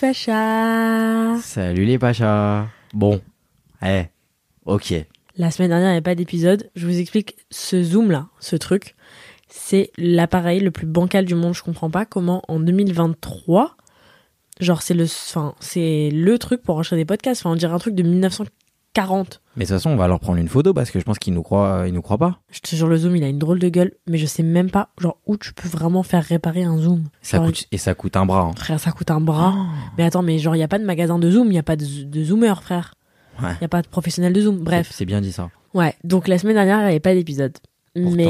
Pacha Salut les Pachas Bon, eh, ok. La semaine dernière, il n'y avait pas d'épisode. Je vous explique ce zoom là, ce truc. C'est l'appareil le plus bancal du monde. Je comprends pas comment en 2023, genre c'est le, enfin c'est le truc pour enregistrer des podcasts. Enfin, on dirait un truc de 1940. Mais de toute façon, on va leur prendre une photo parce que je pense qu'ils nous croient, ils nous croient pas. Je te jure, le zoom, il a une drôle de gueule, mais je sais même pas, genre où tu peux vraiment faire réparer un zoom. Ça Genre, coûte, et ça coûte un bras. hein. Frère, ça coûte un bras. Mais attends, mais genre, il y a pas de magasin de zoom, il y a pas de, de zoomer, frère. Ouais. Il y a pas de professionnel de zoom. Bref. C'est- bien dit ça. Ouais. Donc la semaine dernière, il n'y avait pas d'épisode. Mais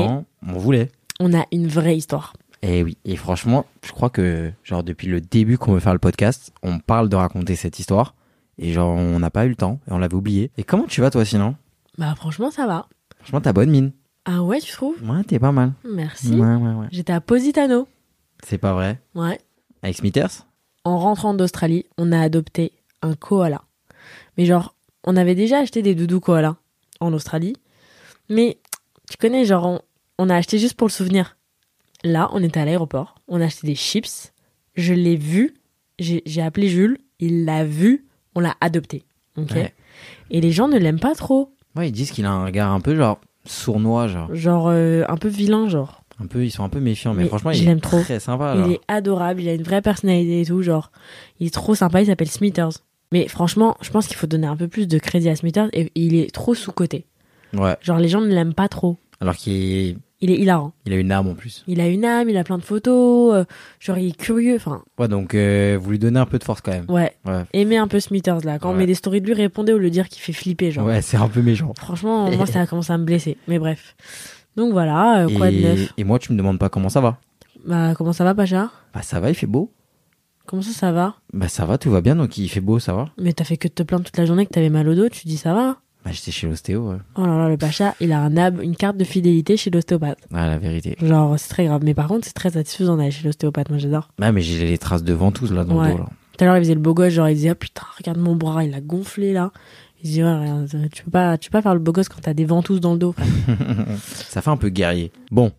on voulait. on a une vraie histoire. Et oui. Et franchement, je crois que, genre, depuis le début qu'on veut faire le podcast, on parle de raconter cette histoire. Et genre, on n'a pas eu le temps. Et on l'avait oublié. Et comment tu vas, toi, sinon? Bah franchement, ça va. Franchement, t'as bonne mine. Ah ouais, tu trouves? Ouais, t'es pas mal. Merci. Ouais, ouais, ouais. J'étais à Positano. C'est pas vrai? Ouais. Avec Smithers? En rentrant d'Australie, on a adopté un koala. Mais genre, on avait déjà acheté des doudous koala en Australie. Mais tu connais, genre, on, on a acheté juste pour le souvenir. Là, on était à l'aéroport, on a acheté des chips. Je l'ai vu, j'ai j'ai appelé Jules, il l'a vu, on l'a adopté. Ok Ouais. Et les gens ne l'aiment pas trop. Ouais, ils disent qu'il a un regard un peu, genre, sournois, genre. Genre, euh, un peu vilain, genre. Un peu, ils sont un peu méfiants. Mais, Mais franchement, il est trop. très sympa, genre. Il est adorable, il a une vraie personnalité et tout, genre, il est trop sympa, il s'appelle Smithers. Mais franchement, je pense qu'il faut donner un peu plus de crédit à Smithers et il est trop sous-coté. Ouais. Genre, les gens ne l'aiment pas trop. Alors qu'il est- Il est hilarant. il a une âme en plus. Il a une âme, il a plein de photos, euh, genre, il est curieux, enfin, Ouais, donc euh, vous lui donnez un peu de force quand même. ouais. Ouais, Aimez un peu Smithers là. Quand on met des stories de lui, répondez lieu de dire qu'il fait flipper, genre. ouais c'est un peu méchant. Franchement, moi, ça a commencé à me blesser. Mais bref. Donc voilà, euh, quoi de et, neuf? et moi, tu me demandes pas comment ça va. Bah, comment ça va, Pacha? Bah ça va, il fait beau. Comment ça, ça va? Bah ça va, tout va bien, donc il fait beau, ça va. Mais t'as fait que de te plaindre toute la journée que t'avais mal au dos, tu dis ça va Bah j'étais chez l'ostéo, ouais. Oh là là, le Pacha, il a un ab, une carte de fidélité chez l'ostéopathe. Ah, la vérité. Genre, c'est très grave. Mais par contre, c'est très satisfaisant d'aller chez l'ostéopathe. Moi, j'adore. Bah mais j'ai les traces de ventouse là dans Ouais. le dos là. Tout à l'heure, il faisait le beau gosse. Genre, il disait, oh putain, regarde mon bras, il a gonflé là. Il disait, ouais, regarde, tu peux pas, tu peux pas faire le beau gosse quand t'as des ventouses dans le dos. frère. Ça fait un peu guerrier. Bon,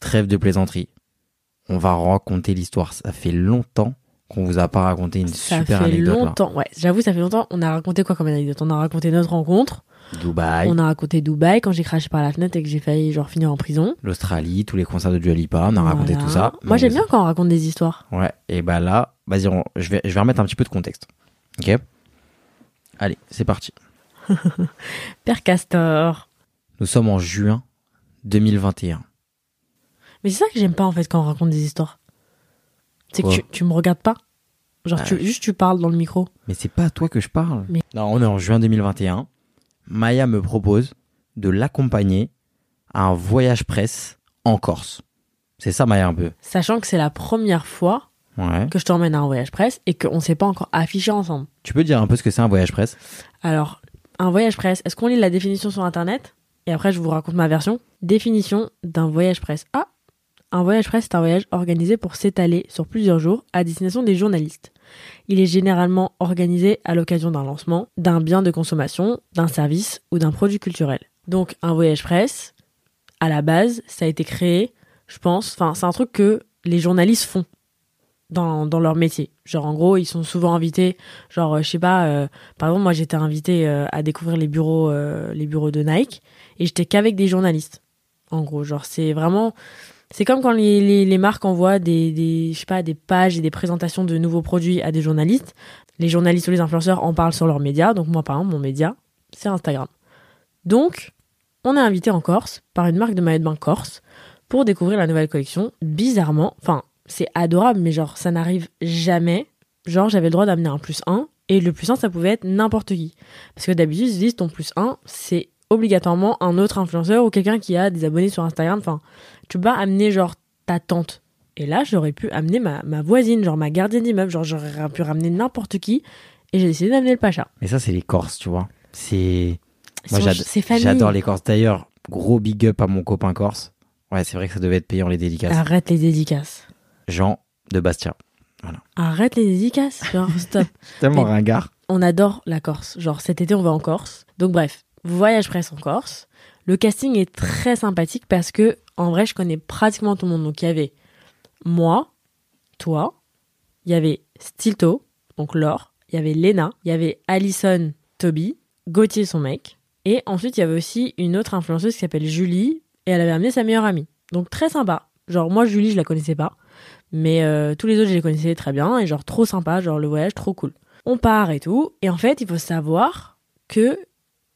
trêve de plaisanterie. On va raconter l'histoire. Ça fait longtemps qu'on vous a pas raconté une ça super fait anecdote longtemps. Ouais, j'avoue, ça fait longtemps. On a raconté quoi comme anecdote? On a raconté notre rencontre. Dubaï, On a raconté Dubaï quand j'ai craché par la fenêtre et que j'ai failli genre finir en prison. l'Australie, tous les concerts de Dua Lipa, on a raconté tout ça. Moi, j'aime bien quand on raconte des histoires. Ouais, et bah là, vas-y, on- je vais, je vais remettre un petit peu de contexte. Ok? Allez, c'est parti. Père Castor. Nous sommes en juin 2021. Mais c'est ça que j'aime pas en fait quand on raconte des histoires. C'est que tu, tu me regardes pas. Genre, tu, juste tu parles dans le micro. Mais c'est pas à toi que je parle. Mais- Non, on est en juin 2021. Maya me propose de l'accompagner à un voyage presse en Corse. C'est ça, Maya, un peu. Sachant que c'est la première fois Ouais. que je t'emmène à un voyage presse et qu'on s'est pas encore affiché ensemble. Tu peux dire un peu ce que c'est un voyage presse? Alors, un voyage presse, est-ce qu'on lit la définition sur internet? Et après, je vous raconte ma version. Définition d'un voyage presse. Ah Un voyage presse, c'est un voyage organisé pour s'étaler sur plusieurs jours à destination des journalistes. Il est généralement organisé à l'occasion d'un lancement, d'un bien de consommation, d'un service ou d'un produit culturel. Donc, un voyage presse, à la base, ça a été créé, je pense, enfin, c'est un truc que les journalistes font dans, dans leur métier. Genre, en gros, ils sont souvent invités, genre, euh, je sais pas, euh, par exemple, moi, j'étais invité euh, à découvrir les bureaux, euh, les bureaux de Nike, et j'étais qu'avec des journalistes. En gros, genre, c'est vraiment, c'est comme quand les, les, marques envoient des, des, je sais pas, des pages et des présentations de nouveaux produits à des journalistes. Les journalistes ou les influenceurs en parlent sur leurs médias. Donc moi, par exemple, mon média, c'est Instagram. Donc, on est invité en Corse par une marque de maillot de bain corse pour découvrir la nouvelle collection. Bizarrement, enfin, c'est adorable, mais genre, ça n'arrive jamais. Genre, j'avais le droit d'amener un plus 1, et le plus 1, ça pouvait être n'importe qui. Parce que d'habitude, ils disent ton plus 1, c'est obligatoirement un autre influenceur ou quelqu'un qui a des abonnés sur Instagram. Enfin, tu peux pas amener genre ta tante. Et là, j'aurais pu amener ma, ma voisine, genre ma gardienne d'immeuble, genre j'aurais pu ramener n'importe qui. Et j'ai décidé d'amener le Pacha. Mais ça, c'est les Corses, tu vois. C'est. Moi, j'adore les Corses. D'ailleurs, gros big up à mon copain Corse. Ouais, c'est vrai que ça devait être payant les dédicaces. Arrête les dédicaces. Jean de Bastia. Arrête les dédicaces. Genre, stop. Tellement Mais- ringard. on adore la Corse. Genre cet été on va en Corse. Donc bref, voyage presse en Corse. Le casting est très sympathique parce que en vrai je connais pratiquement tout le monde. Donc il y avait moi, toi, il y avait Stilto, donc Laure, il y avait Lena, il y avait Alison, Toby, Gauthier, son mec. Et ensuite, il y avait aussi une autre influenceuse qui s'appelle Julie, et elle avait amené sa meilleure amie. Donc très sympa. Genre, moi, Julie, je la connaissais pas. Mais euh, tous les autres, je les connaissais très bien. Et genre, trop sympa. Genre, le voyage, trop cool. On part et tout. Et en fait, il faut savoir que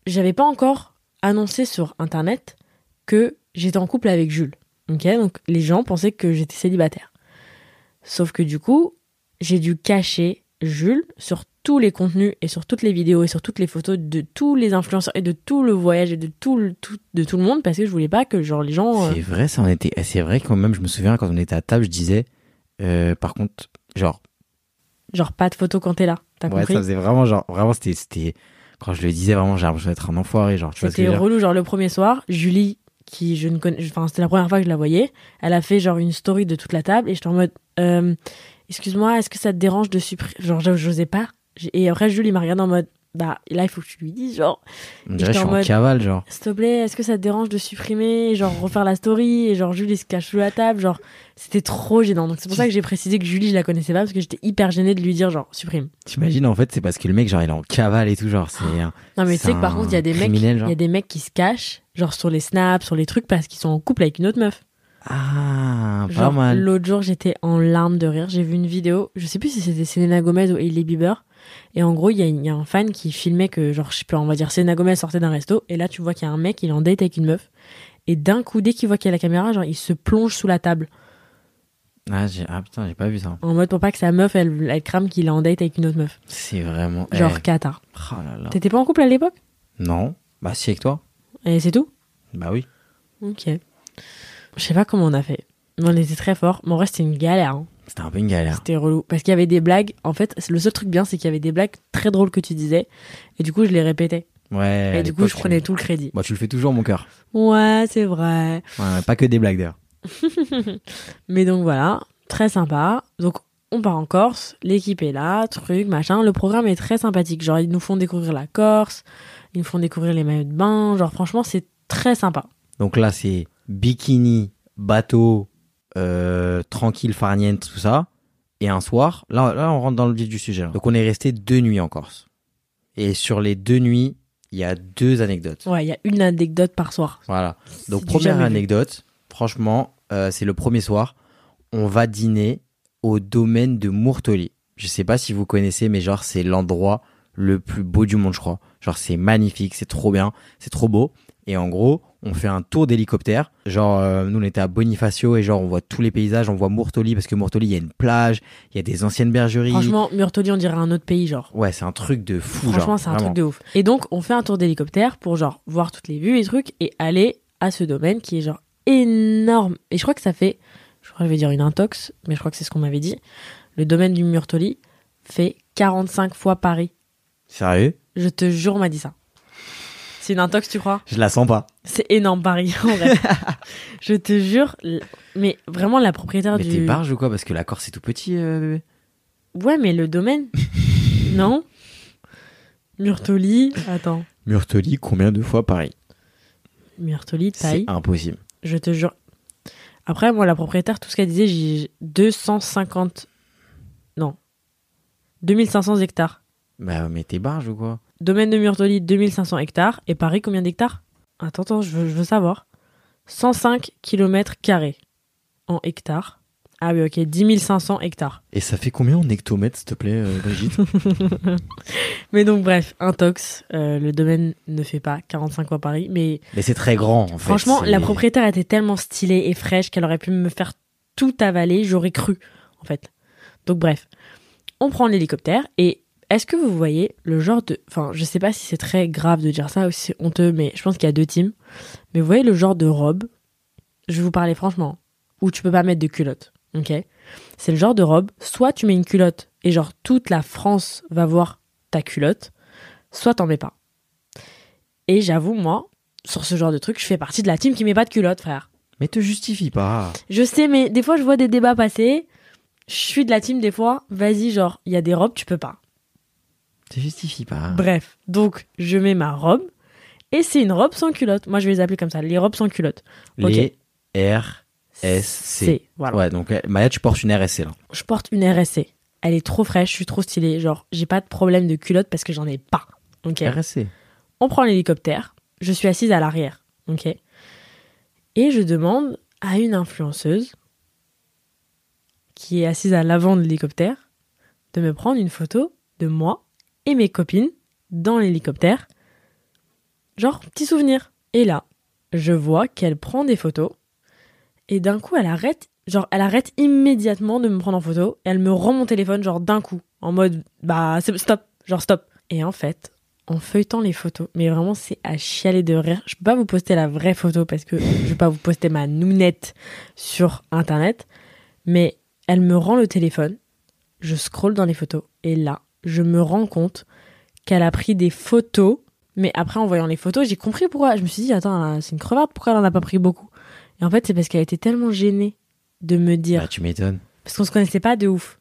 j'avais pas encore annoncé sur Internet que j'étais en couple avec Jules. Ok Donc, les gens pensaient que j'étais célibataire. Sauf que du coup, j'ai dû cacher Jules sur tous les contenus et sur toutes les vidéos et sur toutes les photos de tous les influenceurs et de tout le voyage et de tout le, tout, de tout le monde parce que je voulais pas que genre les gens euh, C'est vrai, ça en était. C'est vrai quand même, je me souviens quand on était à table, je disais. euh, par contre, genre, genre pas de photos quand t'es là. T'as ouais, compris? ça faisait vraiment genre, vraiment c'était, c'était, quand je le disais vraiment, j'ai l'impression d'être un enfoiré, genre, tu C'était relou, genre le premier soir, Julie, qui je ne connais, enfin c'était la première fois que je la voyais, elle a fait genre une story de toute la table et j'étais en mode, euh, excuse-moi, est-ce que ça te dérange de supprimer, genre j'os- j'osais pas. Et après Julie m'a regardé en mode, bah là il faut que tu lui dises genre, dirait que je suis en en mode- cavale, genre. s'il te plaît, est-ce que ça te dérange de supprimer, genre refaire la story et genre Julie se cache sous la table, genre c'était trop gênant. Donc c'est pour ça que j'ai précisé que Julie je la connaissais pas parce que j'étais hyper gênée de lui dire genre supprime. T'imagines, en fait, c'est parce que le mec, genre, il est en cavale et tout, genre, c'est un. Non mais tu sais que par contre il y a des mecs, il y a des mecs qui se cachent genre sur les snaps, sur les trucs parce qu'ils sont en couple avec une autre meuf. Ah, pas Genre, mal. L'autre jour, j'étais en larmes de rire. J'ai vu une vidéo, je sais plus si c'était Selena Gomez ou Hailey Bieber. Et en gros, il y, a- il y a un fan qui filmait que, genre, je sais pas, on va dire Selena Gomez sortait d'un resto. Et là, tu vois qu'il y a un mec, il est en date avec une meuf. Et d'un coup, dès qu'il voit qu'il y a la caméra, genre, il se plonge sous la table. Ah, j'ai- ah, putain, j'ai pas vu ça. En mode pour pas que sa meuf, elle, elle crame qu'il est en date avec une autre meuf. C'est vraiment. Genre, eh, cata. oh là là. T'étais pas en couple à l'époque? Non. Bah, si, avec toi. Et c'est tout? Bah oui. Ok. Je sais pas comment on a fait. On était très fort. Mais en vrai, c'était une galère. hein. C'était un peu une galère. C'était relou. Parce qu'il y avait des blagues. En fait, c'est- le seul truc bien, c'est qu'il y avait des blagues très drôles que tu disais. Et du coup, je les répétais. Ouais. et du coup, je prenais tout le crédit. Bah, tu le fais toujours, mon cœur. Ouais, c'est vrai. Ouais, pas que des blagues d'ailleurs. Mais donc voilà, très sympa. Donc on part en Corse, l'équipe est là, truc, machin. Le programme est très sympathique. Genre, ils nous font découvrir la Corse, ils nous font découvrir les maillots de bain. Genre, franchement, c'est très sympa. Donc là, c'est bikini, bateau, euh, tranquille, farniente, tout ça. Et un soir, là, là, on rentre dans le vif du sujet. là. Donc on est resté deux nuits en Corse. Et sur les deux nuits, il y a deux anecdotes. Ouais, il y a une anecdote par soir. Voilà. Donc première anecdote, franchement, euh, c'est le premier soir. On va dîner au domaine de Mourtoli. Je sais pas si vous connaissez, mais genre c'est l'endroit le plus beau du monde, je crois. Genre c'est magnifique, c'est trop bien, c'est trop beau. Et en gros, on fait un tour d'hélicoptère. Genre euh, nous on était à Bonifacio et genre on voit tous les paysages, on voit Mourtoli parce que Mourtoli il y a une plage, il y a des anciennes bergeries. Franchement, Murtoli, on dirait un autre pays, genre. Ouais, c'est un truc de fou. Franchement, c'est un vraiment. truc de ouf. Et donc, on fait un tour d'hélicoptère pour genre voir toutes les vues et trucs et aller à ce domaine qui est genre énorme. Et je crois que ça fait, je crois que je vais dire une intox, mais je crois que c'est ce qu'on m'avait dit. Le domaine du Murtoli fait 45 fois Paris. Sérieux? Je te jure, on m'a dit ça. C'est une intox, tu crois? Je la sens pas. C'est énorme Paris, en vrai. je te jure, mais vraiment la propriétaire Mais du. t'es barge ou quoi? Parce que la Corse c'est tout petit, euh, bébé. Ouais, mais le domaine. non? Murtoli, attends. Murtoli, combien de fois Paris? Murtoli, taille. C'est impossible. Je te jure. Après, moi, la propriétaire, tout ce qu'elle disait, j'ai 250. Non. 2500 hectares. Bah, mais t'es barge ou quoi? Domaine de Murtoli, 2500 hectares. Et Paris, combien d'hectares? Attends, attends, je veux, je veux savoir. 105 km carrés en hectares. Ah oui, ok, 10 500 hectares. Et ça fait combien en hectomètres, s'il te plaît, euh, Brigitte? Mais donc, bref, intox. euh, le domaine ne fait pas 45 fois Paris. Mais Mais c'est très grand, en fait. Franchement, la propriétaire était tellement stylée et fraîche qu'elle aurait pu me faire tout avaler, j'aurais cru, en fait. Donc bref, on prend l'hélicoptère et est-ce que vous voyez le genre de... Enfin, je sais pas si c'est très grave de dire ça ou si c'est honteux, mais je pense qu'il y a deux teams. Mais vous voyez le genre de robe, je vais vous parler franchement, où tu peux pas mettre de culotte, ok? C'est le genre de robe, soit tu mets une culotte et genre toute la France va voir ta culotte, soit t'en mets pas. Et j'avoue, moi, sur ce genre de truc, je fais partie de la team qui met pas de culotte, frère. Mais te justifie pas. Je sais, mais des fois, je vois des débats passer. Je suis de la team, des fois, vas-y, genre, il y a des robes, tu peux pas. Te justifie pas. Bref, donc, je mets ma robe. Et c'est une robe sans culotte. Moi, je vais les appeler comme ça, les robes sans culotte. Les R, S, C. C'est, voilà. Ouais, donc euh, Maya, tu portes une RSC là. Je porte une RSC. elle est trop fraîche, je suis trop stylée. Genre, j'ai pas de problème de culotte parce que j'en ai pas. Ok. RSC. On prend l'hélicoptère. Je suis assise à l'arrière. Ok. Et je demande à une influenceuse qui est assise à l'avant de l'hélicoptère de me prendre une photo de moi et mes copines dans l'hélicoptère. Genre, petit souvenir. Et là, je vois qu'elle prend des photos. Et d'un coup, elle arrête. Genre, elle arrête immédiatement de me prendre en photo. Et elle me rend mon téléphone, genre d'un coup. En mode, bah, stop. Genre, stop. Et en fait, en feuilletant les photos, mais vraiment, c'est à chialer de rire. Je peux pas vous poster la vraie photo parce que je vais pas vous poster ma nounette sur internet. Mais elle me rend le téléphone. Je scrolle dans les photos. Et là, je me rends compte qu'elle a pris des photos. Mais après, en voyant les photos, j'ai compris pourquoi. Je me suis dit, attends, c'est une crevarde, pourquoi elle en a pas pris beaucoup? Et en fait, c'est parce qu'elle était tellement gênée de me dire. Bah, tu m'étonnes. Parce qu'on se connaissait pas de ouf.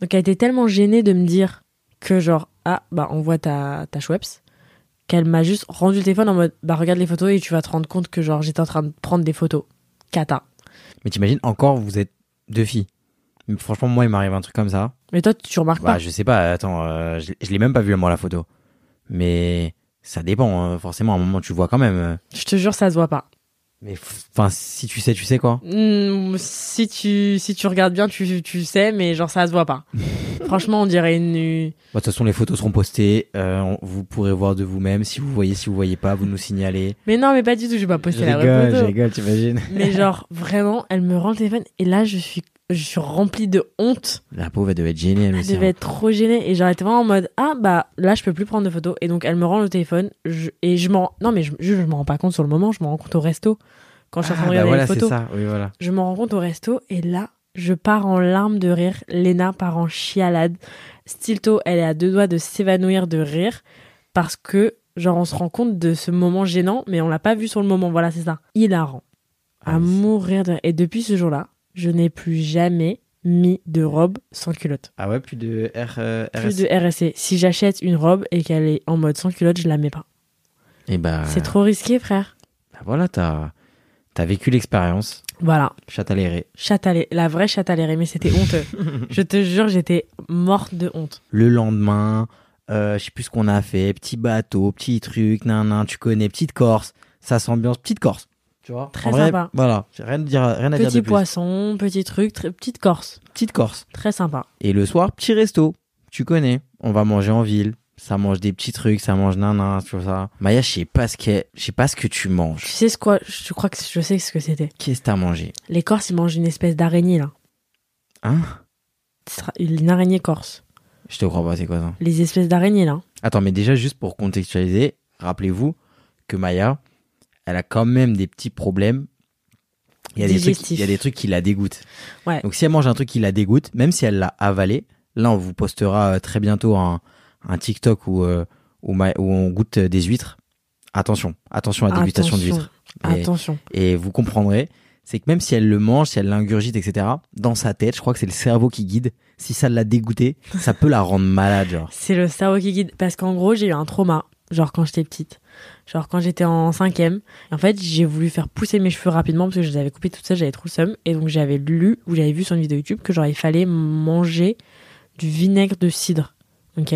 Donc elle était tellement gênée de me dire que, genre, ah, bah, on voit ta, ta Schweppes, qu'elle m'a juste rendu le téléphone en mode, bah, regarde les photos et tu vas te rendre compte que, genre, j'étais en train de prendre des photos. Cata. Mais t'imagines, encore, vous êtes deux filles. Franchement, moi, il m'arrive un truc comme ça. Mais toi, tu remarques Bah, pas. je sais pas, attends, euh, je, je l'ai même pas vu, moi, la photo. Mais ça dépend, hein. forcément, à un moment, tu vois quand même. Je te jure, ça se voit pas. Mais enfin, si tu sais, tu sais quoi. Hmm, si tu, si tu regardes bien, tu, tu sais, mais genre, ça se voit pas. Franchement, on dirait une, Bon, De toute façon, les photos seront postées. euh, vous pourrez voir de vous-même. Si vous voyez, si vous voyez pas, vous nous signalez. mais non, mais pas du tout, je vais pas Je poster la vraie rigole, je photo. rigole, t'imagines. Mais genre, vraiment, elle me rend le téléphone et là, je suis, je suis remplie de honte. La pauvre, elle devait être gênée, elle aussi. devait hein. être trop gênée et genre, était vraiment en mode, ah bah là, je peux plus prendre de photos. Et donc, elle me rend le téléphone je- et je m'en, non, mais je, je, je m'en rends pas compte sur le moment, je m'en rends compte au resto. Quand je suis en train de Ah, bah regarder les photos, ça. Oui, voilà. je m'en rends compte au resto et là, je pars en larmes de rire. Léna part en chialade. Stilto, elle est à deux doigts de s'évanouir de rire parce que, genre, on se rend compte de ce moment gênant, mais on l'a pas vu sur le moment. Voilà, c'est ça. Hilarant. À Ah, mourir de rire. Et depuis ce jour-là, je n'ai plus jamais mis de robe sans culotte. Ah ouais, plus de R, euh, Plus RSC. de RSC. Si j'achète une robe et qu'elle est en mode sans culotte, je la mets pas. Et bah, C'est trop risqué, frère. bah voilà, t'as as vécu l'expérience. Voilà. À lait- la vraie l'aéré, mais c'était honteux. je te jure, j'étais morte de honte. Le lendemain, euh, je sais plus ce qu'on a fait. Petit bateau, petit truc, nan, nan, tu connais, petite Corse. Ça s'ambiance, petite Corse. Tu vois Très En vrai, sympa. Voilà, rien, à dire, rien à dire de Petit poisson, petit truc, très- petite Corse. Petite Corse. Très sympa. Et le soir, petit resto. Tu connais. On va manger en ville. Ça mange des petits trucs, ça mange nan, tu vois ça. Maya, je sais pas ce que, je sais pas ce que tu Tu manges. sais ce quoi Je crois que je sais ce que c'était. Qu'est-ce que t'as mangé? Les Corses, ils mangent une espèce d'araignée, là. Hein? Une araignée corse. Je te crois pas, c'est quoi ça? Les espèces d'araignées, là. Attends, mais déjà, juste pour contextualiser, rappelez-vous que Maya, elle a quand même des petits problèmes. Il y a, des trucs, il y a des trucs qui la dégoûtent. Ouais. Donc, si elle mange un truc qui la dégoûte, même si elle l'a avalé, là, on vous postera euh, très bientôt un, un TikTok où, euh, où, Ma- où on goûte des huîtres. Attention, attention à la dégustation Attention. d'huîtres. Et, Attention. et vous comprendrez, c'est que même si elle le mange, si elle l'ingurgite, etc., dans sa tête, je crois que c'est le cerveau qui guide. Si ça l'a dégoûté, ça peut la rendre malade, genre. C'est le cerveau qui guide. Parce qu'en gros, j'ai eu un trauma. Genre quand j'étais petite. Genre quand j'étais en cinquième. En fait, j'ai voulu faire pousser mes cheveux rapidement parce que je les avais coupés toutes seules, j'avais trop le seum. Et donc j'avais lu ou j'avais vu sur une vidéo YouTube que genre il fallait manger du vinaigre de cidre. Ok?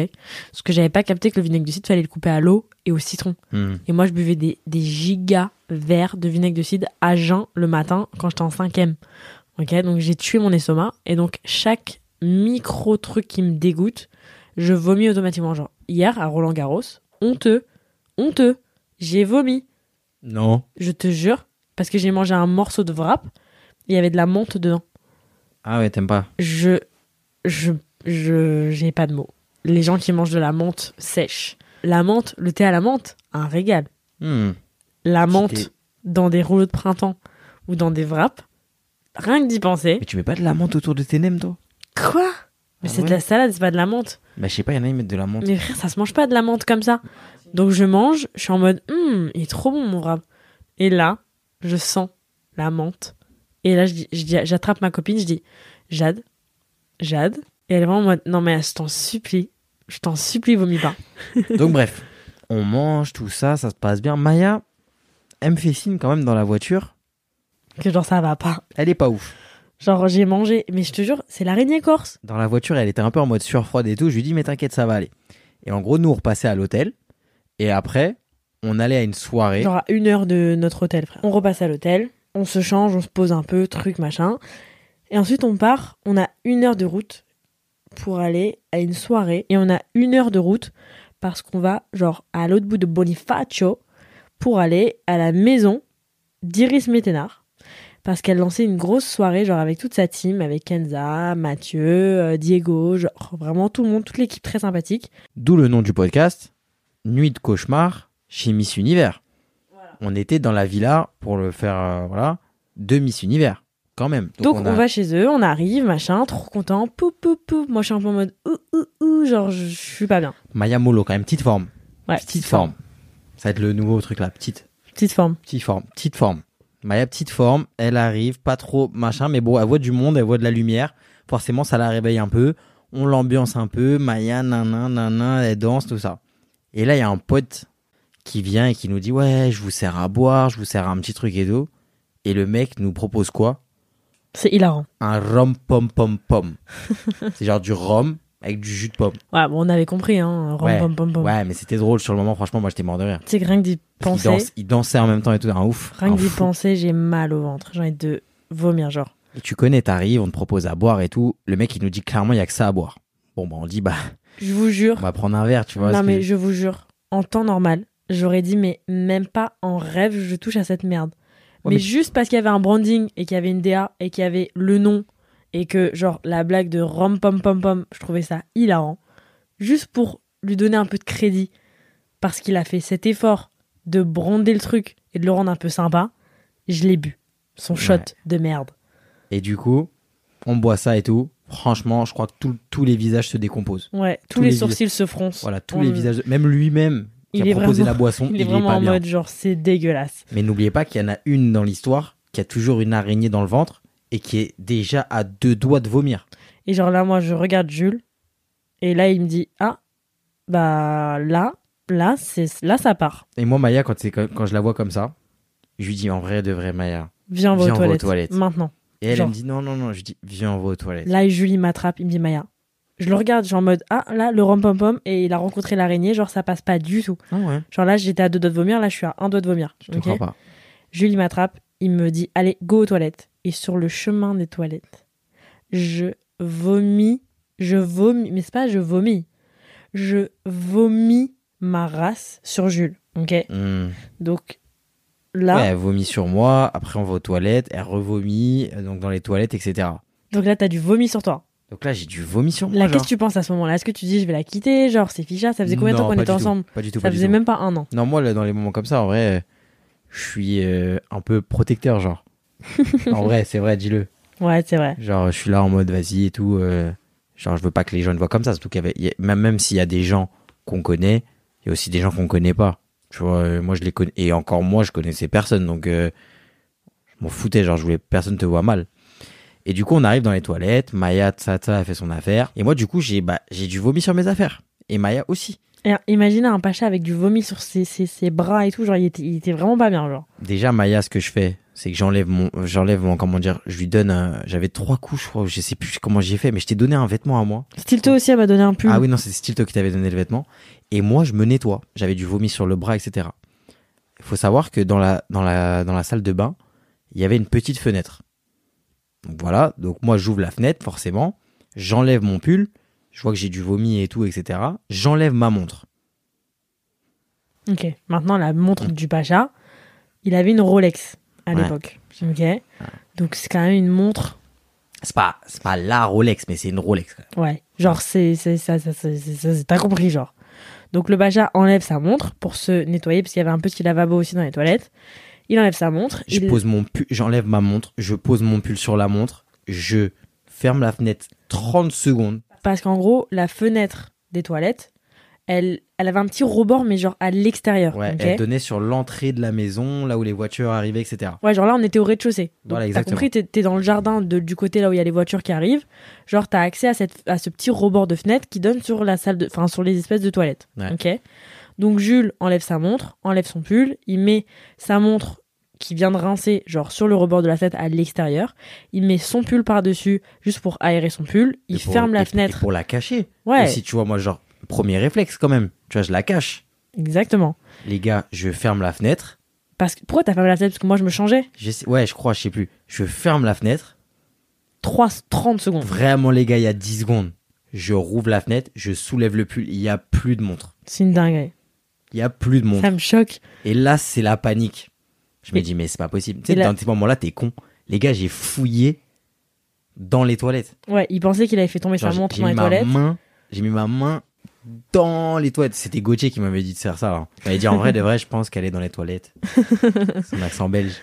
Parce que j'avais pas capté que le vinaigre de cidre, fallait le couper à l'eau et au citron. Hmm. Et moi, je buvais des, des gigas verres de vinaigre de cidre à jeun le matin quand j'étais en cinquième. Ok, donc j'ai tué mon estomac. Et donc, chaque micro truc qui me dégoûte, je vomis automatiquement. Genre, hier, à Roland Garros, honteux, honteux, j'ai vomi. Non. Je te jure, parce que j'ai mangé un morceau de wrap, il y avait de la menthe dedans. Ah ouais, t'aimes pas Je, je, je, j'ai pas de mots. Les gens qui mangent de la menthe sèche. La menthe, le thé à la menthe, un régal. Hmm. la menthe dans des rouleaux de printemps ou dans des wraps, rien que d'y penser. Mais tu mets pas de la menthe autour de tes nems, toi? Quoi? Mais Ah c'est ouais de la salade, c'est pas de la menthe. Bah, je sais pas, il y en a, ils mettent de la menthe. Mais frère, ça se mange pas de la menthe comme ça. Donc je mange, je suis en mode, hum, il est trop bon mon wrap. Et là, je sens la menthe. Et là, je dis, je dis, j'attrape ma copine, je dis, Jade, Jade. Et elle est vraiment en mode, non mais je t'en supplie, je t'en supplie, vomis pas. Donc, bref, on mange tout ça, ça se passe bien. Maya, elle me fait signe quand même dans la voiture. Que genre ça va pas. Elle est pas ouf. Genre, j'ai mangé, mais je te jure, c'est l'araignée corse. Dans la voiture, elle était un peu en mode surfroide et tout. Je lui dis, mais t'inquiète, ça va aller. Et en gros, nous, on repassait à l'hôtel. Et après, on allait à une soirée. Genre à une heure de notre hôtel, frère. On repasse à l'hôtel, on se change, on se pose un peu, truc, machin. Et ensuite, on part, on a une heure de route pour aller à une soirée. Et on a une heure de route parce qu'on va, genre, à l'autre bout de Bonifacio pour aller à la maison d'Iris Méténard. Parce qu'elle lançait une grosse soirée, genre avec toute sa team, avec Kenza, Mathieu, euh, Diego, genre vraiment tout le monde, toute l'équipe très sympathique. D'où le nom du podcast, Nuit de cauchemar chez Miss Univers. On était dans la villa pour le faire, euh, voilà, de Miss Univers, quand même. Donc, on, a- va chez eux, on arrive, machin, trop content, pou pou pou. Moi je suis un peu en mode ouh ouh ouh, genre je je suis pas bien. Maya Molo, quand même, petite forme. Ouais, petite forme. Ça va être le nouveau truc là, petite. Petite forme. Petite forme, petite forme. Maya, petite forme, elle arrive, pas trop machin, mais bon, elle voit du monde, elle voit de la lumière. Forcément, ça la réveille un peu. On l'ambiance un peu. Maya, nanan, nanan, elle danse, tout ça. Et là, il y a un pote qui vient et qui nous dit Ouais, je vous sers à boire, je vous sers un petit truc et tout. Et le mec nous propose quoi? C'est hilarant. Un rhum pom pom pom. C'est genre du rhum avec du jus de pomme. Ouais, bon, on avait compris, hein. Rom, Ouais, pom, pom, pom. Ouais, mais c'était drôle sur le moment, franchement, moi j'étais mort de rire. Sais que rien que d'y penser, danse- il dansait en même temps et tout, un ouf. rien un que d'y penser, j'ai mal au ventre. J'ai envie de vomir, genre. Et tu connais, t'arrives, on te propose à boire et tout. Le mec, il nous dit clairement, il y a que ça à boire. Bon, bah, on dit, bah, Je vous jure. on va prendre un verre, tu vois. non, mais que- je vous jure, en temps normal, j'aurais dit, mais même pas en rêve, je touche à cette merde. Ouais, mais, mais- juste parce qu'il y avait un branding et qu'il y avait une DA et qu'il y avait le nom et que, genre, la blague de rom pom pom pom, je trouvais ça hilarant. Juste pour lui donner un peu de crédit parce qu'il a fait cet effort de brander le truc et de le rendre un peu sympa, je l'ai bu. Son shot Ouais. de merde. Et du coup, on boit ça et tout. Franchement, je crois que tout- tous les visages se décomposent. Ouais, tous, Tous les, les sourcils se froncent. Voilà, tous On- les visages, même lui-même qui Il a est proposé vraiment- la boisson, Il il, est est vraiment pas en bien. mode genre c'est dégueulasse. Mais n'oubliez pas qu'il y en a une dans l'histoire qui a toujours une araignée dans le ventre et qui est déjà à deux doigts de vomir. Et genre là, moi, je regarde Jules. Et là, il me dit Ah, bah là, là, c'est là, ça part. Et moi, Maya, quand, c'est- quand, je la vois comme ça, je lui dis en vrai de vrai, Maya. Viens, Viens, aux va aux toilettes. toilettes. Maintenant. Et elle, Genre. elle me dit non, non, non. Je dis viens, on va aux toilettes. Là, Julie m'attrape. Il me dit Maya. Je le regarde, genre en mode Ah, là, le rom pom pom. Et il a rencontré l'araignée. Genre, ça passe pas du tout. Ah ouais, Genre là, j'étais à deux doigts de vomir. Là, je suis à un doigt de vomir. je te Ok crois pas. Julie m'attrape. Il me dit Allez, go aux toilettes. Et sur le chemin des toilettes, je vomis. Je vomis. Mais c'est pas je vomis. Je vomis ma race sur Jules. Ok Hmm. Donc là, Ouais, elle vomit sur moi, après on va aux toilettes, elle revomit, euh, donc dans les toilettes, etc. donc là, t'as du vomi sur toi. Donc là, j'ai du vomi sur moi. Là, qu'est-ce que tu penses à ce moment-là? Est-ce que tu dis je vais la quitter? Genre, c'est ficha Ça faisait combien de temps qu'on était ensemble? Pas du tout, Ça faisait même pas un an. Non, moi, là, dans les moments comme ça, en vrai, je suis euh, un peu protecteur, genre. en vrai, c'est vrai, dis-le. Ouais, c'est vrai. Genre, je suis là en mode, vas-y et tout. euh, genre, je veux pas que les gens le voient comme ça. Surtout qu'il y avait, il y a- même, même s'il y a des gens qu'on connaît, il y a aussi des gens qu'on connaît pas. Tu vois, euh, moi, je les connais. Et encore moi, je connaissais personne. Donc, euh, je m'en foutais. Genre, je voulais personne te voit mal. Et du coup, on arrive dans les toilettes. Maya, Tsata, a fait son affaire. Et moi, du coup, j'ai bah, j'ai du vomi sur mes affaires. Et Maya aussi. Et imagine un pacha avec du vomi sur ses, ses, ses bras et tout. Genre, il était, il était vraiment pas bien. Genre, Déjà, Maya, ce que je fais, c'est que j'enlève mon, j'enlève mon, comment dire, je lui donne, j'avais trois couches, je crois, je sais plus comment j'ai fait, mais je t'ai donné un vêtement à moi. Stilto aussi, elle m'a donné un pull. Ah oui, non, c'est Stilto qui t'avait donné le vêtement. Et moi, je me nettoie. J'avais du vomi sur le bras, etc. Il faut savoir que dans la, dans la, dans la salle de bain, il y avait une petite fenêtre. Donc voilà. Donc moi, j'ouvre la fenêtre, forcément. J'enlève mon pull. Je vois que j'ai du vomi et tout, etc. J'enlève ma montre. Ok. Maintenant, la montre du pacha, il avait une Rolex à Ouais. l'époque. Ok. Donc, c'est quand même une montre. C'est pas, pas la Rolex, mais c'est une Rolex. quand même. Ouais. Genre, c'est, c'est, ça, ça, ça, ça- ça- ça- t'as compris, genre. Donc, le pacha enlève sa montre pour se nettoyer, parce qu'il y avait un petit lavabo aussi dans les toilettes. Il enlève sa montre. Je il- pose mon pull, j'enlève ma montre, je pose mon pull sur la montre, je ferme la fenêtre 30 secondes. Parce qu'en gros, la fenêtre des toilettes, elle, elle avait un petit rebord, mais genre à l'extérieur. Ouais, elle donnait sur l'entrée de la maison, là où les voitures arrivaient, etc. Ouais, genre là, on était au rez-de-chaussée. Donc, Voilà, t'as compris, t'es, dans le jardin de- du côté là où il y a les voitures qui arrivent. Genre, t'as accès à, cette, à ce petit rebord de fenêtre qui donne sur la salle de, enfin, sur les espèces de toilettes. Ouais. Ok. Donc, Jules enlève sa montre, enlève son pull, il met sa montre qui vient de rincer, genre sur le rebord de la fenêtre à l'extérieur. Il met son pull par-dessus, juste pour aérer son pull. Il Et pour- ferme et- la et fenêtre. pour la cacher. Ouais, Si tu vois, moi, genre, premier réflexe quand même. Tu vois, je la cache. exactement. Les gars, je ferme la fenêtre. Parce que, pourquoi t'as fermé la fenêtre? Parce que moi, je me changeais. J'essaie- Ouais, je crois, je sais plus. Je ferme la fenêtre. 3, 30 secondes. Vraiment, les gars, il y a 10 secondes. Je rouvre la fenêtre, je soulève le pull. Il y a plus de montre. C'est une dinguerie. Il y a plus de montre. Ça me choque. Et là, c'est la panique. Je me Et- dis, mais c'est pas possible. Tu et sais, là- dans ces moments-là, t'es con. Les gars, j'ai fouillé dans les toilettes. Ouais, il pensait qu'il avait fait tomber Genre, sa j'ai- montre j'ai dans mis les ma toilettes. main, j'ai mis ma main dans les toilettes. C'était Gauthier qui m'avait dit de faire ça. Il m'avait dit en vrai de vrai, je pense qu'elle est dans les toilettes. Son accent belge.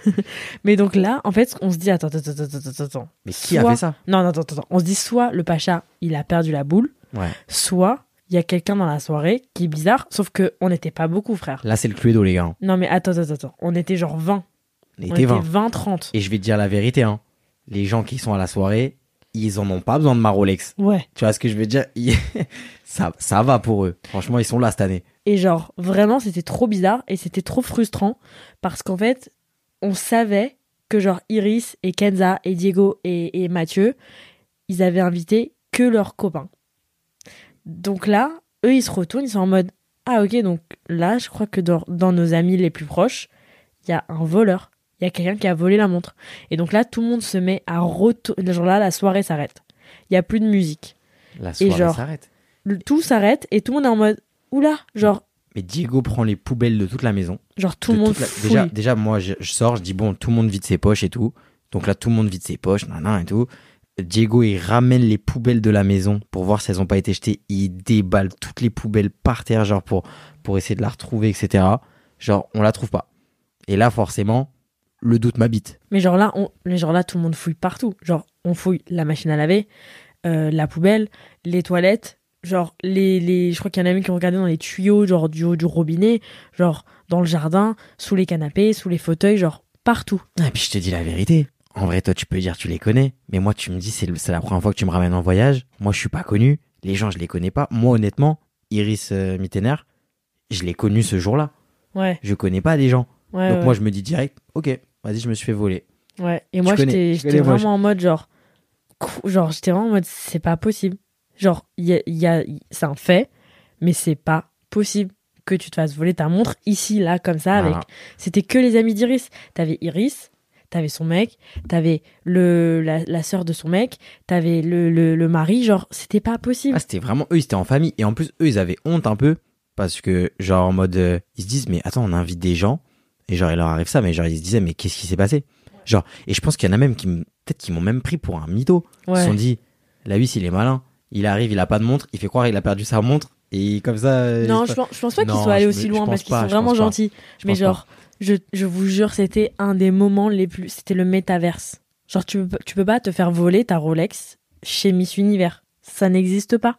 Mais donc là, en fait, on se dit, attends, attends, attends, attends, attends. Mais qui a Soit- fait ça? Non, non, attends, attends. On se dit soit le Pacha, il a perdu la boule, Ouais. soit il y a quelqu'un dans la soirée qui est bizarre, sauf que on n'était pas beaucoup, frère. Là, c'est le Cluedo, les gars. Non, mais attends, attends, attends. On était genre 20. On On était était 20. 20, 30. Et je vais te dire la vérité, hein. Les gens qui sont à la soirée, ils en ont pas besoin de ma Rolex. Ouais. Tu vois ce que je veux dire? Ça, ça va pour eux. Franchement, ils sont là cette année. Et genre, vraiment, c'était trop bizarre et c'était trop frustrant parce qu'en fait, on savait que genre Iris et Kenza et Diego et, et Mathieu, ils avaient invité que leurs copains. Donc là, eux, ils se retournent, ils sont en mode Ah, ok, donc là, je crois que dans, dans nos amis les plus proches, il y a un voleur. Il y a quelqu'un qui a volé la montre. Et donc là, tout le monde se met à retourner. Genre là, la soirée s'arrête. Il y a plus de musique. La soirée genre- s'arrête. Tout s'arrête et tout le monde est en mode Oula, genre, Mais Diego prend les poubelles de toute la maison. genre tout le monde la- déjà, déjà, moi, je, je sors, je dis bon, tout le monde vide ses poches et tout. Donc là, tout le monde vide ses poches, nanan et tout. Diego, il ramène les poubelles de la maison pour voir si elles ont pas été jetées. Il déballe toutes les poubelles par terre, genre pour, pour essayer de la retrouver, etc. Genre, on la trouve pas. Et là, forcément, le doute m'habite. Mais genre là, on, mais genre là, tout le monde fouille partout. Genre, on fouille la machine à laver, euh, la poubelle, les toilettes. Genre, les, les, je crois qu'il y en a même qui ont regardé dans les tuyaux, genre du haut du robinet, genre dans le jardin, sous les canapés, sous les fauteuils, genre partout. Ah, Et puis je te dis la vérité. En vrai, toi, tu peux dire tu les connais, mais moi, tu me dis c'est la première fois que tu me ramènes en voyage. Moi, je suis pas connu. Les gens, je les connais pas. Moi, honnêtement, Iris euh, Mittener, je l'ai connu ce jour-là. Ouais, Je connais pas les gens. ouais. Donc ouais. moi, je me dis direct, ok, vas-y, je me suis fait voler. Ouais, et moi Tu j'étais moi, vraiment en mode genre. Genre, j'étais vraiment en mode c'est pas possible. Genre, y a, y a- c'est un fait, mais c'est pas possible que tu te fasses voler ta montre ici, là, comme ça, avec. C'était que les amis d'Iris. T'avais Iris, t'avais son mec, t'avais le, la, la sœur de son mec, t'avais le, le, le mari, genre, c'était pas possible. Ah, c'était vraiment eux, ils étaient en famille. Et en plus, eux, ils avaient honte un peu. Parce que, genre, en mode, euh, ils se disent, mais attends, on invite des gens. Et genre, il leur arrive ça, mais genre, ils se disaient, mais qu'est-ce qui s'est passé? Genre, et je pense qu'il y en a même qui, peut-être, qui m'ont même pris pour un mytho. Ils se sont dit, la huisse, il est malin. Il arrive, il a pas de montre. Il fait croire qu'il a perdu sa montre. Et comme ça. euh, non, je se- pense, je pense pas qu'ils soient allés aussi loin parce qu'ils sont vraiment gentils. je Mais genre, je, je vous jure, c'était un des moments les plus. C'était le métaverse. Genre, tu peux, tu peux pas te faire voler ta Rolex chez Miss Univers. Ça n'existe pas.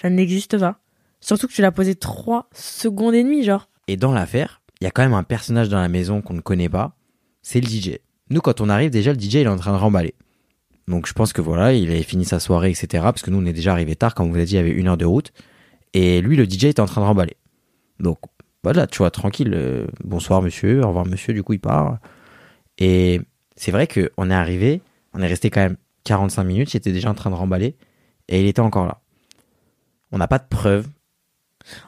Ça n'existe pas. Surtout que tu l'as posé 3 secondes et demie, genre. Et dans l'affaire, il y a quand même un personnage dans la maison qu'on ne connaît pas. C'est le DJ. Nous, quand on arrive, déjà, le DJ, il est en train de remballer. Donc, je pense que voilà, il avait fini sa soirée, etc. Parce que nous, on est déjà arrivé tard. Comme vous avez dit, il y avait une heure de route. Et lui, le DJ, était en train de remballer. Donc, voilà, tu vois, tranquille. euh, bonsoir, monsieur. Au revoir, monsieur. Du coup, il part. Et c'est vrai qu'on est arrivé. On est resté quand même 45 minutes. Il était déjà en train de remballer. Et il était encore là. On n'a pas de preuves.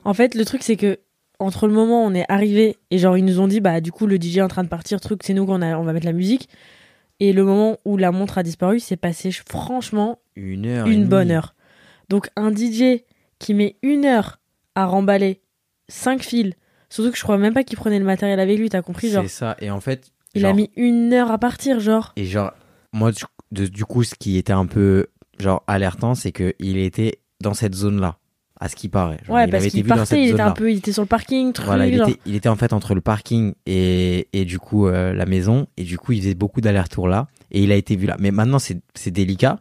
En fait, le truc, c'est que entre le moment où on est arrivé et genre, ils nous ont dit, bah, du coup, le DJ est en train de partir, truc, c'est nous qu'on a, on va mettre la musique. Et le moment où la montre a disparu, c'est passé franchement Une heure. une demie. bonne heure. Donc un DJ qui met une heure à remballer cinq fils, surtout que je crois même pas qu'il prenait le matériel avec lui, t'as compris genre C'est ça. Et en fait, il a mis une heure à partir genre. Et genre, moi, du, coup, ce qui était un peu, genre, alertant, c'est que il était dans cette zone-là, à ce qui paraît. Genre, ouais il parce avait été qu'il vu dans partait, cette il était un peu, il était sur le parking, truc, Voilà, il genre. était, il était en fait entre le parking et, et du coup, euh, la maison. Et du coup, il faisait beaucoup d'allers-retours là. Et il a été vu là. Mais maintenant, c'est délicat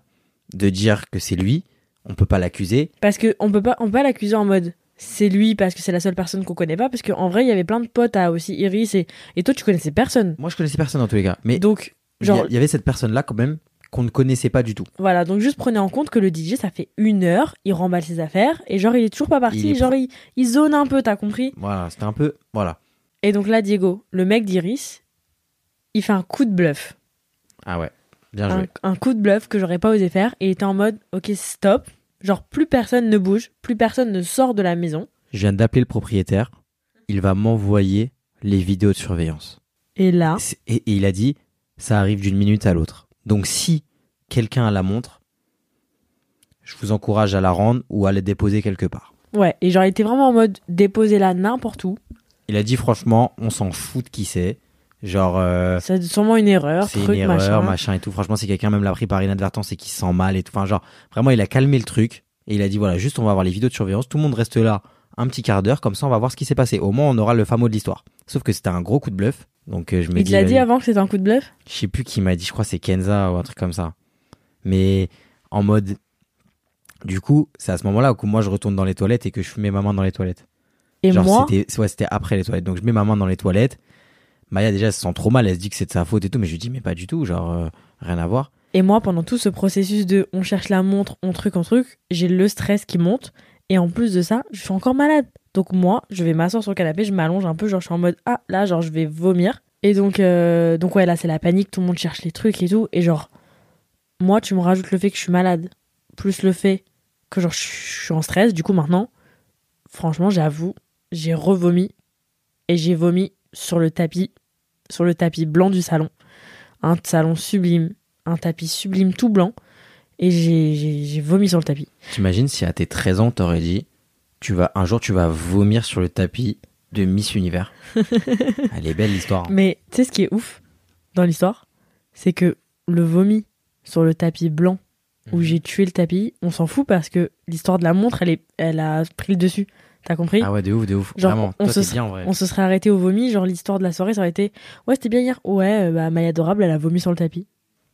de dire que c'est lui. On peut pas l'accuser. Parce que on peut pas, on peut pas l'accuser en mode c'est lui parce que c'est la seule personne qu'on connaît pas parce qu'en vrai il y avait plein de potes à aussi Iris et, et toi tu connaissais personne. Moi, je connaissais personne dans tous les cas. Mais Donc genre il y avait cette personne-là quand même qu'on ne connaissait pas du tout. voilà donc juste prenez en compte que le DJ ça fait une heure, il remballe ses affaires et genre il est toujours pas parti, Il genre il, il zone un peu t'as compris? Voilà, c'était un peu. Voilà. Et donc là, Diego, le mec d'Iris, il fait un coup de bluff. Ah ouais, bien joué. un coup de bluff que j'aurais pas osé faire. Et il était en mode, ok, stop. Genre, plus personne ne bouge, plus personne ne sort de la maison. Je viens d'appeler le propriétaire. Il va m'envoyer les vidéos de surveillance. Et là, et il a dit, ça arrive d'une minute à l'autre. Donc si quelqu'un a la montre, je vous encourage à la rendre ou à la déposer quelque part. ouais. Et genre, il était vraiment en mode, déposer là n'importe où. Il a dit franchement, on s'en fout de qui c'est. Genre, euh, C'est sûrement une erreur, c'est une erreur, machin. machin. et tout. Franchement, si quelqu'un même l'a pris par inadvertance et qui se sent mal et tout. Enfin, genre, vraiment, il a calmé le truc. Et il a dit, voilà, juste on va voir les vidéos de surveillance. Tout le monde reste là un petit quart d'heure. Comme ça, on va voir ce qui s'est passé. Au moins, on aura le fameux de l'histoire. Sauf que c'était un gros coup de bluff. Donc, euh, je me Il dis, te l'a dit vas-y. avant que c'était un coup de bluff? Je sais plus qui m'a dit, je crois que c'est Kenza ou un truc comme ça. Mais en mode. Du coup, c'est à ce moment-là où moi je retourne dans les toilettes et que je mets ma main dans les toilettes. Et Genre, moi, c'était ouais, après les toilettes. Donc je mets ma main dans les toilettes. Maya déjà elle se sent trop mal, elle se dit que c'est de sa faute et tout, mais je lui dis mais pas du tout, genre euh, rien à voir. et moi, pendant tout ce processus de on cherche la montre, on truc, on truc, j'ai le stress qui monte. Et en plus de ça, je suis encore malade. Donc moi, je vais m'asseoir sur le canapé, je m'allonge un peu, genre je suis en mode ah là, genre je vais vomir. Et donc, euh, donc ouais, là c'est la panique, tout le monde cherche les trucs et tout. Et genre, moi, tu me rajoutes le fait que je suis malade, plus le fait que genre je suis en stress. Du coup, maintenant, franchement, j'avoue, j'ai revomi et j'ai vomi sur le tapis, sur le tapis blanc du salon. Un salon sublime, un tapis sublime tout blanc. Et j'ai- vomi sur le tapis. T'imagines si à tes 13 ans t'aurais dit tu vas un jour tu vas vomir sur le tapis de Miss Univers. Elle est belle l'histoire. hein. Mais tu sais ce qui est ouf dans l'histoire? C'est que le vomi sur le tapis blanc où Mhm. j'ai tué le tapis, on s'en fout parce que l'histoire de la montre, elle, est, elle a pris le dessus. T'as compris? Ah ouais, de ouf, de ouf. Genre, Vraiment, on toi se en vrai. On se serait arrêté au vomi, genre l'histoire de la soirée, ça aurait été Ouais, c'était bien hier. Ouais, bah Maya Adorable, elle a vomi sur le tapis.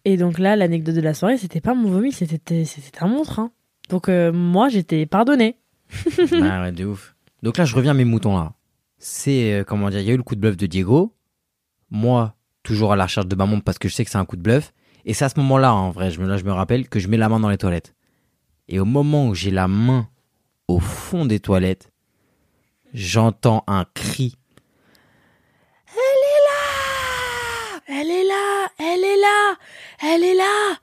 Et donc là, l'anecdote de la soirée, c'était pas mon vomi, c'était un montre. Hein. Donc euh, moi, j'étais pardonnée. Ah ouais, de ouf. Donc là, je reviens à mes moutons là. C'est, euh, comment dire, il y a eu le coup de bluff de Diego. Moi, toujours à la recherche de ma montre parce que je sais que c'est un coup de bluff. Et c'est à ce moment-là, en vrai, je me, là, je me rappelle que je mets la main dans les toilettes. Et au moment où j'ai la main au fond des toilettes, j'entends un cri. Elle est là Elle est là Elle est là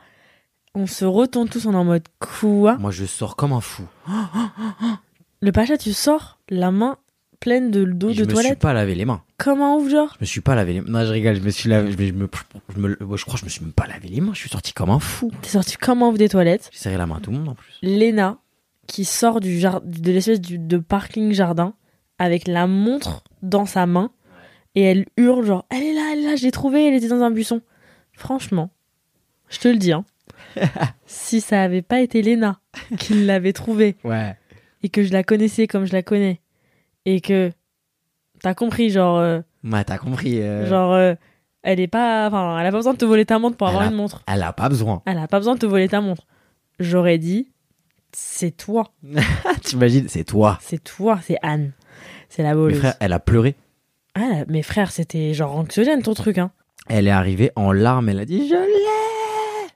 On se retourne tous, en mode quoi? Moi, je sors comme un fou. Le Pacha, tu sors la main pleine de d'eau de je me suis toilette? pas lavé les mains. Comme un ouf, genre? Je me suis pas lavé les mains. Non, je rigole, je me suis lavé, je me, je me- je me- je crois que je me suis même pas lavé les mains. Je suis sorti comme un fou. T'es sorti comme un ouf des toilettes. J'ai serré la main à tout le monde en plus. Léna, qui sort du de l'espèce de parking jardin avec la montre dans sa main et elle hurle genre elle est là elle est là je l'ai trouvée elle était dans un buisson franchement je te le dis hein, si ça avait pas été Léna qui l'avait trouvée Ouais. et que je la connaissais comme je la connais et que t'as compris genre euh, Ouais, t'as compris. euh, genre euh, elle est pas enfin elle a pas besoin de te voler ta montre pour Elle avoir a- une montre Elle a pas besoin. elle a pas besoin de te voler ta montre j'aurais dit c'est toi T'imagines, c'est toi. c'est toi c'est Anne c'est la voleuse frères, elle a pleuré. Ah, mes frères, c'était genre anxiogène ton truc, hein. Elle est arrivée en larmes. Elle a dit Je l'ai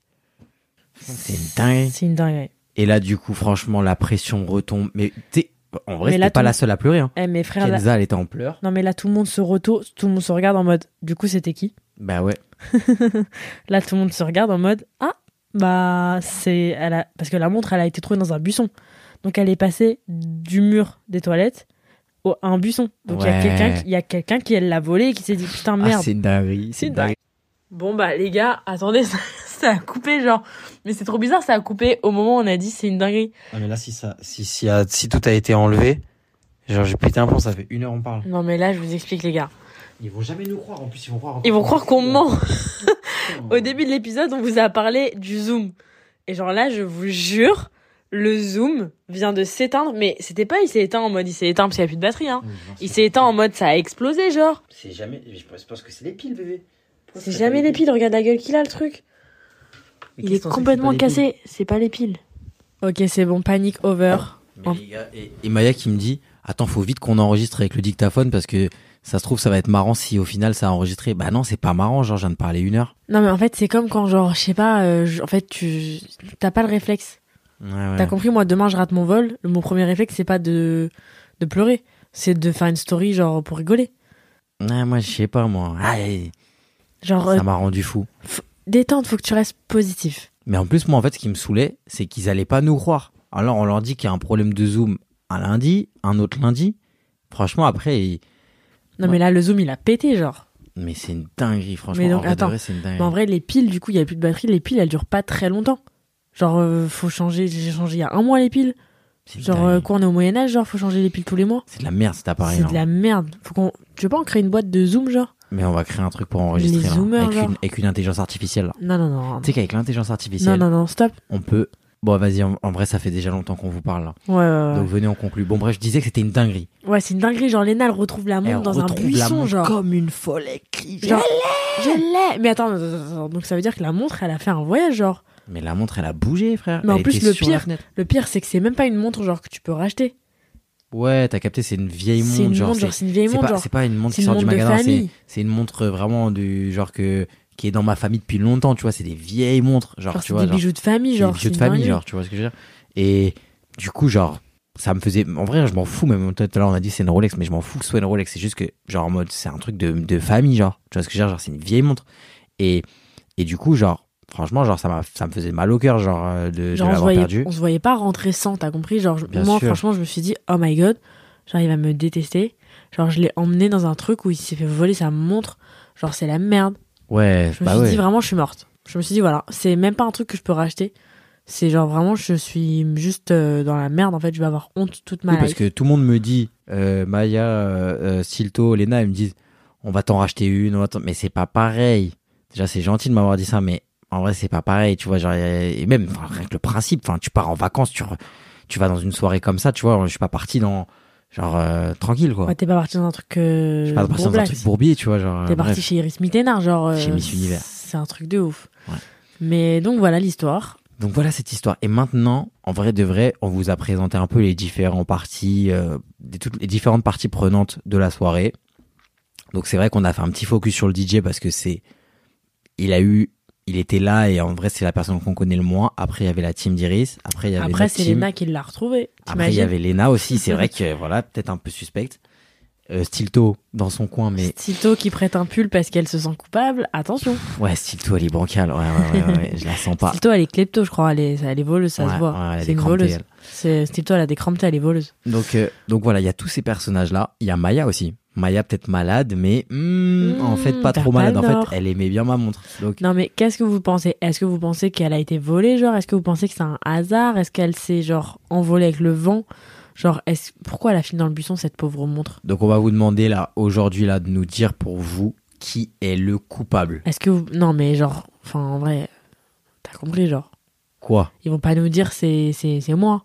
C'est une dingue. C'est une dinguerie. Et là, du coup, franchement, la pression retombe. Mais sais, en vrai, c'était pas tout- la seule à pleurer. Hein. Eh, mes frères, là... Kenza, elle était en pleurs. Non, mais là, tout le monde se retourne, tout le monde se regarde en mode, du coup, c'était qui? Bah ouais. Là, tout le monde se regarde en mode, ah, bah, c'est. Elle a... Parce que la montre, elle a été trouvée dans un buisson. Donc, elle est passée du mur des toilettes au... à un buisson. Donc, il y a quelqu'un qui... il y a quelqu'un qui elle l'a volé et qui s'est dit, putain, Ah, merde. c'est une dinguerie. C'est une dingue. Bon bah les gars, attendez, ça, ça a coupé genre. Mais c'est trop bizarre, ça a coupé au moment où on a dit c'est une dinguerie. Ah, mais là, si, ça, si, si, a- si tout a été enlevé, genre, j'ai pété un plomb, ça fait une heure on parle. Non mais là je vous explique les gars. Ils vont jamais nous croire. En plus, ils vont croire. Ils vont croire qu'on ment. Au début de l'épisode, on vous a parlé du zoom. Et genre là, je vous jure, le zoom vient de s'éteindre. Mais c'était pas il s'est éteint en mode il s'est éteint parce qu'il n'y a plus de batterie. Hein. Il s'est éteint en mode ça a explosé genre. C'est jamais. Je pense que c'est les piles, bébé. C'est jamais les piles, regarde la gueule qu'il a le truc. Il est complètement cassé, c'est pas les piles. Ok, c'est bon, panique over. Mais les gars, et, et Maya qui me dit Attends, faut vite qu'on enregistre avec le dictaphone parce que ça se trouve, ça va être marrant si au final ça a enregistré. Bah non, c'est pas marrant, genre, je viens de parler une heure. Non mais en fait, c'est comme quand genre, je sais pas, euh, en fait, tu t'as pas le réflexe. Ouais, ouais. T'as compris, moi demain je rate mon vol, mon premier réflexe c'est pas de de pleurer, c'est de faire une story genre pour rigoler. Ouais, moi, je sais pas, moi. Et- Genre, euh, Ça m'a rendu fou. détente, faut que tu restes positif. Mais en plus, moi, en fait, ce qui me saoulait, c'est qu'ils allaient pas nous croire. Alors, on leur dit qu'il y a un problème de Zoom un lundi, un autre lundi. Franchement, après, ils- Non, Ouais. mais là, le zoom, il a pété, genre. mais c'est une dinguerie, franchement. Mais donc, en vrai attends. vrai, c'est une dinguerie. Mais en vrai, les piles, du coup, il y a plus de batterie. Les piles, elles durent pas très longtemps. Genre, euh, faut changer. J'ai changé il y a un mois les piles. Genre, euh, quoi, on est au Moyen-Âge, genre, faut changer les piles tous les mois. C'est de la merde cet appareil. C'est de la merde. Faut qu'on. Tu veux pas en créer une boîte de zoom, genre? Mais on va créer un truc pour enregistrer Les là, zoomers, avec, genre. une, avec une intelligence artificielle. là. Non, non, non. Tu sais qu'avec l'intelligence Non, artificielle, non, non, stop. on peut. Bon, vas-y, en, en vrai, ça fait déjà longtemps qu'on vous parle là. Ouais, ouais, Donc venez, on conclut. Bon, bref, je disais que c'était une dinguerie. ouais. C'est une dinguerie. Genre, Léna, elle retrouve la montre dans un buisson, genre. comme une folle. Elle crie. Genre, je l'ai. Mais attends, attends. donc ça veut dire que la montre, elle a fait un voyage, genre. Mais la montre, elle a bougé, frère. Mais en plus, le pire-. Le pire, c'est que c'est même pas une montre, genre, que tu peux racheter. Ouais, t'as capté, c'est une vieille C'est montre. une genre, montre, c'est- genre, c'est une vieille c'est montre, pas, c'est pas une montre c'est qui une sort du montre de magasin. C'est c'est une montre vraiment du genre que qui est dans ma famille depuis longtemps. Tu vois, c'est des vieilles montres. Genre, Genre, tu c'est vois, des genre, bijoux de famille, c'est genre. des bijoux de c'est famille, genre, tu vois ce que je veux dire? Et du coup, genre, ça me faisait. En vrai, je m'en fous. Même tout à l'heure, on a dit c'est une Rolex, mais je m'en fous que ce soit une Rolex. C'est juste que, genre, en mode, c'est un truc de, de famille, genre. Tu vois ce que je veux dire? Genre, c'est une vieille montre. Et, et du coup, genre, franchement, genre, ça, m'a, ça me faisait mal au cœur, genre, euh, de, on l'avoir voyait, perdu. on se voyait pas rentrer sans, t'as compris? Genre, je- moi, sûr. franchement, je me suis dit, oh my god, genre, il va me détester. Genre, je l'ai emmené dans un truc où il s'est fait voler sa montre. Genre, c'est la merde. Ouais, Je me bah suis ouais. dit, vraiment, je suis morte. Je me suis dit, voilà, c'est même pas un truc que je peux racheter. C'est genre, vraiment, je suis juste euh, dans la merde, en fait, je vais avoir honte toute ma Oui, parce life. que tout le monde me dit, euh, Maya, euh, Silto, Lena, ils me disent, on va t'en racheter une, on va mais c'est pas pareil. Déjà, c'est gentil de m'avoir dit ça, mais en vrai, c'est pas pareil, tu vois, genre, et même, enfin, rien que le principe, enfin, tu pars en vacances, tu, re- tu vas dans une soirée comme ça, tu vois, je suis pas parti dans, genre, euh, tranquille, quoi. Ouais, t'es pas parti dans un truc. Euh, je suis pas parti dans un truc bourbier, tu vois, genre, T'es euh, parti bref. chez Iris Mittenard, genre. euh, Chez Miss Univers. C'est un truc de ouf. Ouais. Mais donc voilà l'histoire. Donc voilà cette histoire. Et maintenant, en vrai de vrai, on vous a présenté un peu les différents parties, euh, des- toutes les différentes parties prenantes de la soirée. Donc c'est vrai qu'on a fait un petit focus sur le DJ parce que c'est, il a eu, il était là et en vrai c'est la personne qu'on connaît le moins. Après il y avait la team d'Iris. Après il y avait Après, c'est. Léna qui l'a retrouvé. Après il y avait Lena aussi. C'est vrai que voilà peut-être un peu suspecte. Euh, Stilto dans son coin, mais Tito qui prête un pull parce qu'elle se sent coupable. Attention. ouais Stilto elle est bancale. Ouais ouais ouais, je la sens pas. Tito, elle est klepto, je crois. Elle est, elle est voleuse, ça Ouais, se voit. c'est une voleuse. Tito, elle a des crampes, elle est voleuse. Donc, euh, donc voilà, il y a tous ces personnages-là. Il y a Maya aussi. Maya peut-être malade, mais hmm, en fait pas vers trop malade. En fait, elle aimait bien ma montre. Donc, Non, mais qu'est-ce que vous pensez? Est-ce que vous pensez qu'elle a été volée, genre? Est-ce que vous pensez que c'est un hasard? Est-ce qu'elle s'est, genre, envolée avec le vent? Genre, est-ce... pourquoi elle a fini dans le buisson, cette pauvre montre? Donc on va vous demander là aujourd'hui là de nous dire pour vous qui est le coupable. Est-ce que vous... Non, mais genre, enfin, en vrai, t'as compris, genre. Quoi? Ils vont pas nous dire c'est, c'est, moi.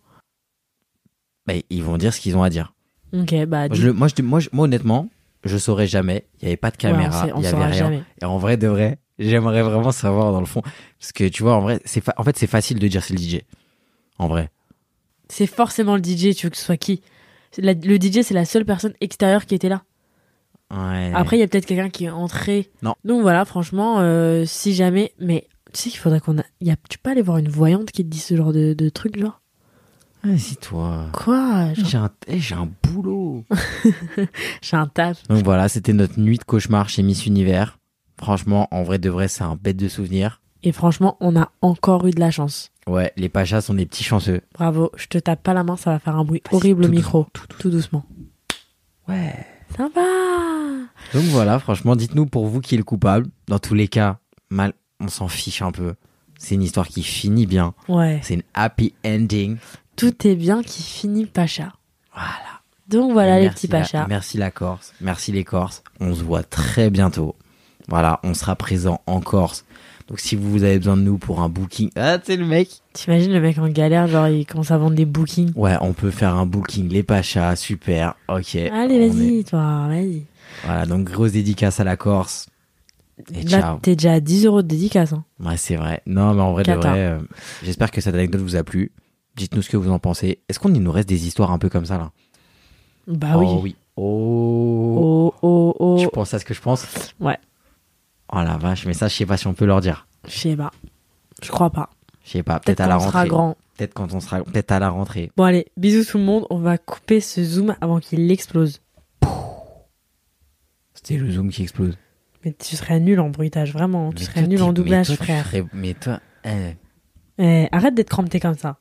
Ben, ils vont dire ce qu'ils ont à dire. Ok, bah, Moi, je, le- moi, je, moi, je- moi, honnêtement, je saurais jamais. Il y avait pas de Ouais, on caméra, sait- on il y avait saura rien. jamais. Et en vrai de vrai, j'aimerais vraiment savoir dans le fond, parce que tu vois, en vrai, c'est fa- en fait c'est facile de dire c'est le DJ. En vrai. C'est forcément le DJ, tu veux que ce soit qui? C'est la- Le DJ, c'est la seule personne extérieure qui était là. Ouais. Après, il y a peut-être quelqu'un qui est entré. Non. Donc voilà, franchement, euh, si jamais. Mais tu sais qu'il faudrait qu'on a. Y a... Tu peux aller voir une voyante qui te dit ce genre de, de truc, genre? Si toi. Quoi J'ai un, eh, j'ai un boulot. J'ai un taf. Donc voilà, c'était notre nuit de cauchemar chez Miss Univers. Franchement, en vrai de vrai, c'est un bête de souvenir. Et franchement, on a encore eu de la chance. Ouais, les pachas sont des petits chanceux. Bravo, je te tape pas la main, ça va faire un bruit Vas-y, horrible au tout micro. Tout doucement. Ouais. Sympa Donc voilà, franchement, dites-nous pour vous qui est le coupable. Dans tous les cas, mal, on s'en fiche un peu. C'est une histoire qui finit bien. Ouais. C'est une happy ending. Tout est bien qui finit Pacha. Voilà. Donc voilà les petits la- Pachas. merci la Corse. Merci les Corses. On se voit très bientôt. Voilà, on sera présent en Corse. Donc si vous avez besoin de nous pour un booking, ah c'est le mec. T'imagines le mec en galère, genre il commence à vendre des bookings. Ouais, on peut faire un booking les Pachas, super. Ok. Allez, est- vas-y, toi, vas-y. Voilà, donc grosse dédicace à la Corse. Et Là, t'es déjà à 10 euros de dédicace. Hein. Ouais, c'est vrai. Non, mais en vrai, euh, j'espère que cette anecdote vous a plu. Dites-nous ce que vous en pensez. Est-ce qu'on il nous reste des histoires un peu comme ça là? Bah Oh oui. oui. Oh. Oh, oh, oh. Tu penses à ce que je pense? Ouais. Oh la vache, mais ça, je sais pas si on peut leur dire. Je sais pas. Je crois pas. Je sais pas, Peut-être à la sera rentrée. grand. Peut-être quand on sera, peut-être à la rentrée. Bon, allez, bisous tout le monde. On va couper ce zoom avant qu'il explose. C'était le zoom qui explose. Mais tu serais nul en bruitage, vraiment. Tu serais toi, nul en mais doublage, toi, frère. serais- Mais toi, eh. Eh, arrête d'être crampé comme ça.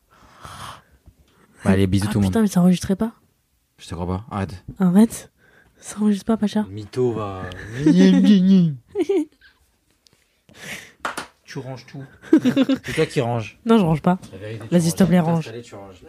Bah, allez, bisous Ah, tout le monde. putain, mais ça enregistrait pas Je te crois pas, arrête. Arrête. Ça enregistre pas, Pacha. Mytho va. tu ranges tout. C'est toi qui ranges. Non, je range pas. Vas-y, ranges. s'il te plaît, T'as range. installé, tu ranges.